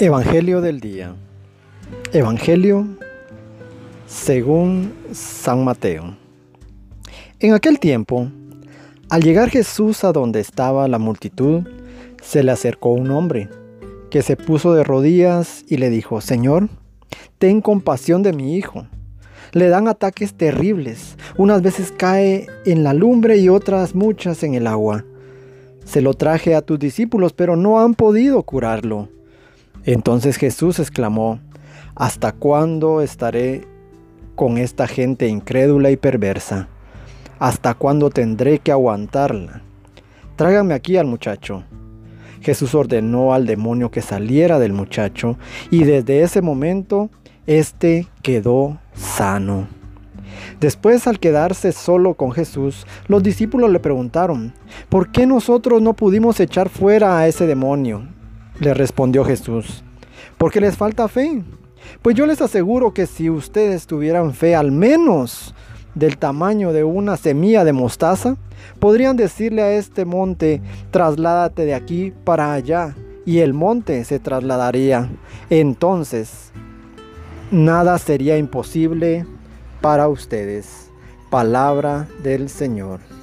Evangelio del día. Evangelio según San Mateo. En aquel tiempo, al llegar Jesús a donde estaba la multitud, se le acercó un hombre que se puso de rodillas y le dijo, Señor, ten compasión de mi hijo. Le dan ataques terribles. Unas veces cae en la lumbre y otras muchas en el agua. Se lo traje a tus discípulos, pero no han podido curarlo. Entonces Jesús exclamó, ¿Hasta cuándo estaré con esta gente incrédula y perversa? ¿Hasta cuándo tendré que aguantarla? Tráigame aquí al muchacho. Jesús ordenó al demonio que saliera del muchacho y desde ese momento éste quedó sano. Después, al quedarse solo con Jesús, los discípulos le preguntaron, ¿por qué nosotros no pudimos echar fuera a ese demonio? Le respondió Jesús, porque les falta fe. Pues yo les aseguro que si ustedes tuvieran fe al menos del tamaño de una semilla de mostaza, podrían decirle a este monte, trasládate de aquí para allá, y el monte se trasladaría. Entonces, nada sería imposible para ustedes. Palabra del Señor.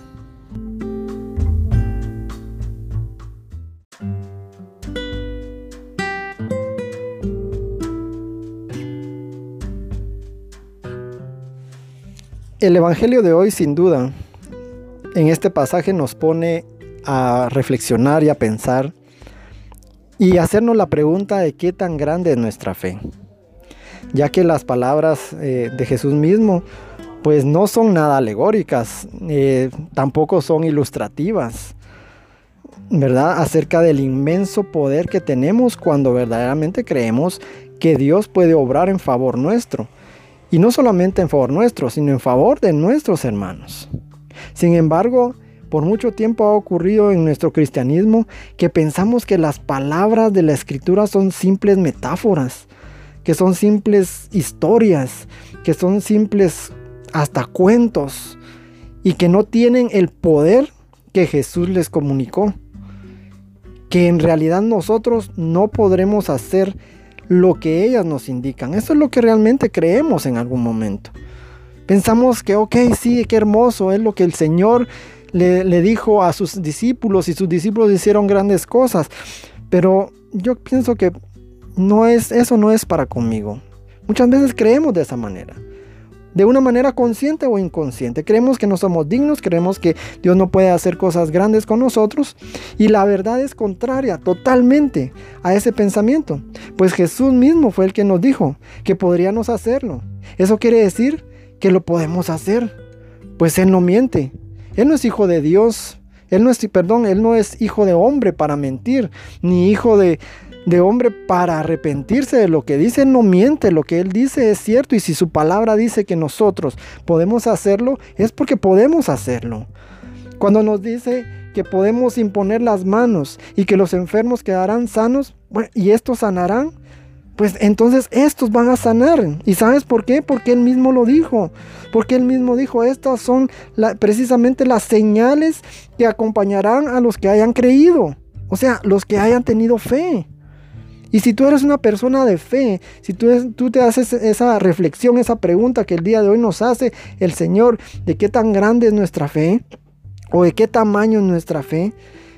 El Evangelio de hoy sin duda en este pasaje nos pone a reflexionar y a pensar y hacernos la pregunta de qué tan grande es nuestra fe, ya que las palabras eh, de Jesús mismo pues no son nada alegóricas, eh, tampoco son ilustrativas, ¿verdad? Acerca del inmenso poder que tenemos cuando verdaderamente creemos que Dios puede obrar en favor nuestro y no solamente en favor nuestro, sino en favor de nuestros hermanos. Sin embargo, por mucho tiempo ha ocurrido en nuestro cristianismo que pensamos que las palabras de la escritura son simples metáforas, que son simples historias, que son simples hasta cuentos y que no tienen el poder que Jesús les comunicó. Que en realidad nosotros no podremos hacer lo que ellas nos indican. Eso es lo que realmente creemos en algún momento. Pensamos que, ok, sí, qué hermoso, es lo que el Señor le, le dijo a sus discípulos y sus discípulos hicieron grandes cosas. Pero yo pienso que no es, eso no es para conmigo. Muchas veces creemos de esa manera de una manera consciente o inconsciente. Creemos que no somos dignos, creemos que Dios no puede hacer cosas grandes con nosotros y la verdad es contraria totalmente a ese pensamiento. Pues Jesús mismo fue el que nos dijo que podríamos hacerlo. Eso quiere decir que lo podemos hacer. Pues Él no miente. Él no es hijo de Dios. Él no es, perdón, él no es hijo de hombre para mentir, ni hijo de, de hombre para arrepentirse de lo que dice, no miente, lo que él dice es cierto y si su palabra dice que nosotros podemos hacerlo, es porque podemos hacerlo. Cuando nos dice que podemos imponer las manos y que los enfermos quedarán sanos, y estos sanarán, pues entonces estos van a sanar. ¿Y sabes por qué? Porque él mismo lo dijo. Porque él mismo dijo, estas son precisamente las señales que acompañarán a los que hayan creído. O sea, los que hayan tenido fe. Y si tú eres una persona de fe, si tú, tú te haces esa reflexión, esa pregunta que el día de hoy nos hace el Señor, de qué tan grande es nuestra fe, o de qué tamaño es nuestra fe,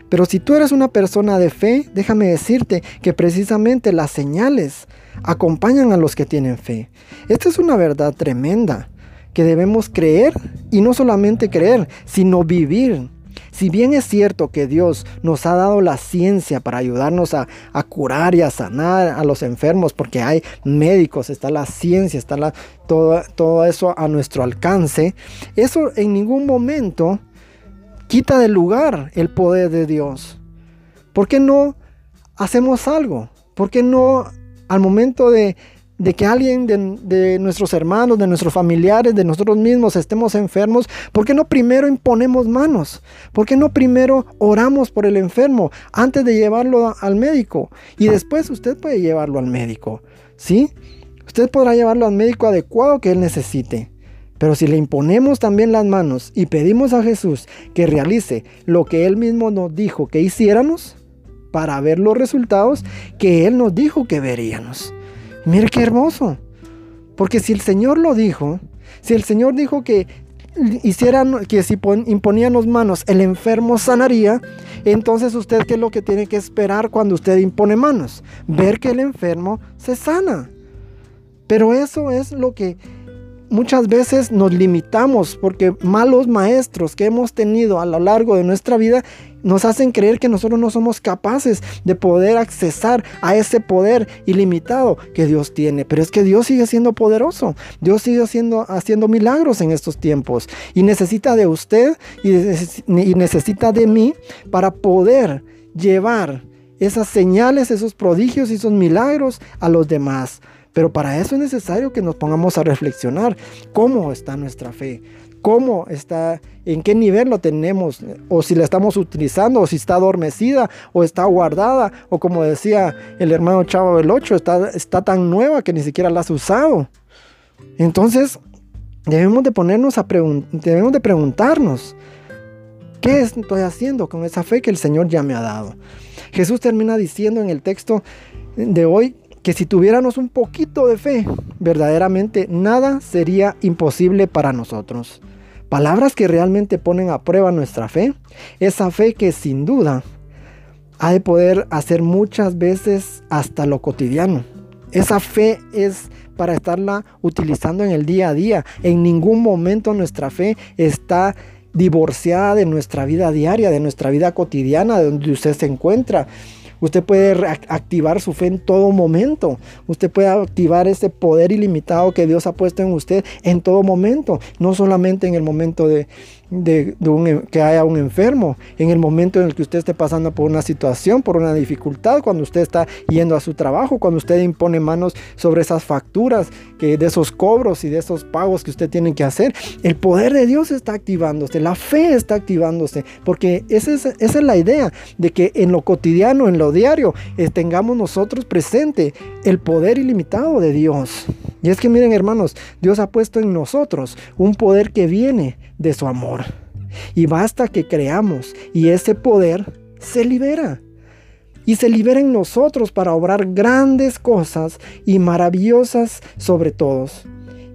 pero si tú eres una persona de fe, déjame decirte que precisamente las señales acompañan a los que tienen fe. Esta es una verdad tremenda que debemos creer y no solamente creer, sino vivir. Si bien es cierto que Dios nos ha dado la ciencia para ayudarnos a, curar y a sanar a los enfermos, porque hay médicos, está la ciencia, está todo, todo eso a nuestro alcance, eso en ningún momento quita de lugar el poder de Dios. ¿Por qué no hacemos algo? ¿Por qué no al momento de de que alguien de, nuestros hermanos, de nuestros familiares, de nosotros mismos estemos enfermos, ¿por qué no primero imponemos manos? ¿Por qué no primero oramos por el enfermo antes de llevarlo al médico? Y después usted puede llevarlo al médico, ¿sí? Usted podrá llevarlo al médico adecuado que él necesite. Pero si le imponemos también las manos y pedimos a Jesús que realice lo que él mismo nos dijo que hiciéramos, para ver los resultados que Él nos dijo que veríamos. Mire qué hermoso. Porque si el Señor lo dijo, si el Señor dijo que hicieran, que si imponían las manos, el enfermo sanaría, entonces usted qué es lo que tiene que esperar cuando usted impone manos? Ver que el enfermo se sana. Pero eso es lo que muchas veces nos limitamos porque malos maestros que hemos tenido a lo largo de nuestra vida nos hacen creer que nosotros no somos capaces de poder accesar a ese poder ilimitado que Dios tiene. Pero es que Dios sigue siendo poderoso. Dios sigue haciendo, haciendo milagros en estos tiempos. Y necesita de usted y, y necesita de mí para poder llevar esas señales, esos prodigios y esos milagros a los demás. Pero para eso es necesario que nos pongamos a reflexionar cómo está nuestra fe, cómo está, en qué nivel lo tenemos, o si la estamos utilizando, o si está adormecida, o está guardada, o como decía el hermano Chavo del 8, está, está tan nueva que ni siquiera la has usado. Entonces, debemos de ponernos a debemos de preguntarnos, ¿qué estoy haciendo con esa fe que el Señor ya me ha dado? Jesús termina diciendo en el texto de hoy que si tuviéramos un poquito de fe, verdaderamente nada sería imposible para nosotros. Palabras que realmente ponen a prueba nuestra fe, esa fe que sin duda ha de poder hacer muchas veces hasta lo cotidiano. Esa fe es para estarla utilizando en el día a día. En ningún momento nuestra fe está divorciada de nuestra vida diaria, de nuestra vida cotidiana, de donde usted se encuentra. Usted puede activar su fe en todo momento. Usted puede activar ese poder ilimitado que Dios ha puesto en usted en todo momento. No solamente en el momento de, de, que haya un enfermo, en el momento en el que usted esté pasando por una situación, por una dificultad, cuando usted está yendo a su trabajo, cuando usted impone manos sobre esas facturas, que de esos cobros y de esos pagos que usted tiene que hacer, el poder de Dios está activándose, la fe está activándose, porque esa es, esa es la idea de que en lo cotidiano, en lo diario, eh, tengamos nosotros presente el poder ilimitado de Dios. Y es que miren hermanos, Dios ha puesto en nosotros un poder que viene de su amor. Y basta que creamos y ese poder se libera. Y se libera en nosotros para obrar grandes cosas y maravillosas sobre todos.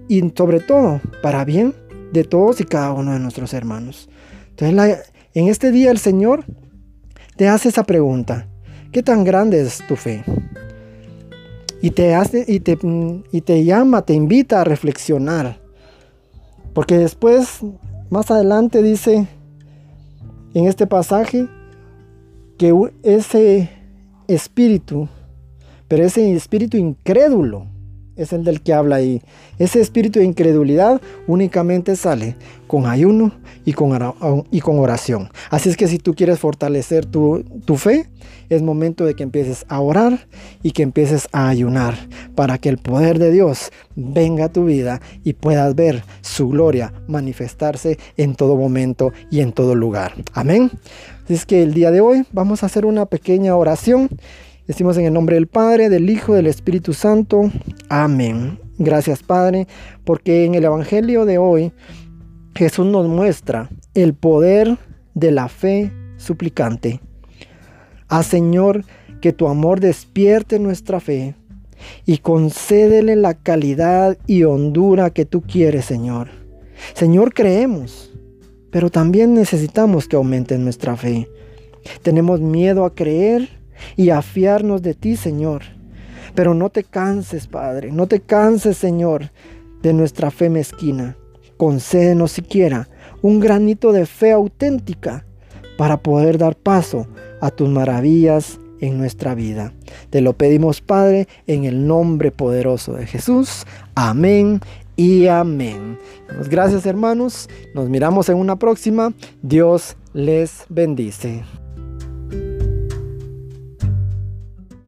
Y sobre todo para bien de todos y cada uno de nuestros hermanos. Entonces en este día el Señor te hace esa pregunta. ¿Qué tan grande es tu fe? Y te, hace, y te, y te llama, te invita a reflexionar. Porque después más adelante dice en este pasaje que ese espíritu, pero ese espíritu incrédulo, es el del que habla ahí. Ese espíritu de incredulidad únicamente sale con ayuno y con, oración. Así es que si tú quieres fortalecer tu, tu fe, es momento de que empieces a orar y que empieces a ayunar para que el poder de Dios venga a tu vida y puedas ver su gloria manifestarse en todo momento y en todo lugar. Amén. Así es que el día de hoy vamos a hacer una pequeña oración Decimos en el nombre del Padre, del Hijo, del Espíritu Santo. Amén. Gracias Padre, porque en el Evangelio de hoy Jesús nos muestra el poder de la fe suplicante. Haz Señor que tu amor despierte nuestra fe y concédele la calidad y hondura que tú quieres, Señor. Señor, creemos, pero también necesitamos que aumente nuestra fe. Tenemos miedo a creer y a fiarnos de ti, Señor. Pero no te canses, Padre, no te canses, Señor, de nuestra fe mezquina. Concédenos siquiera un granito de fe auténtica para poder dar paso a tus maravillas en nuestra vida. Te lo pedimos, Padre, en el nombre poderoso de Jesús. Amén y amén. Gracias, hermanos. Nos miramos en una próxima. Dios les bendice.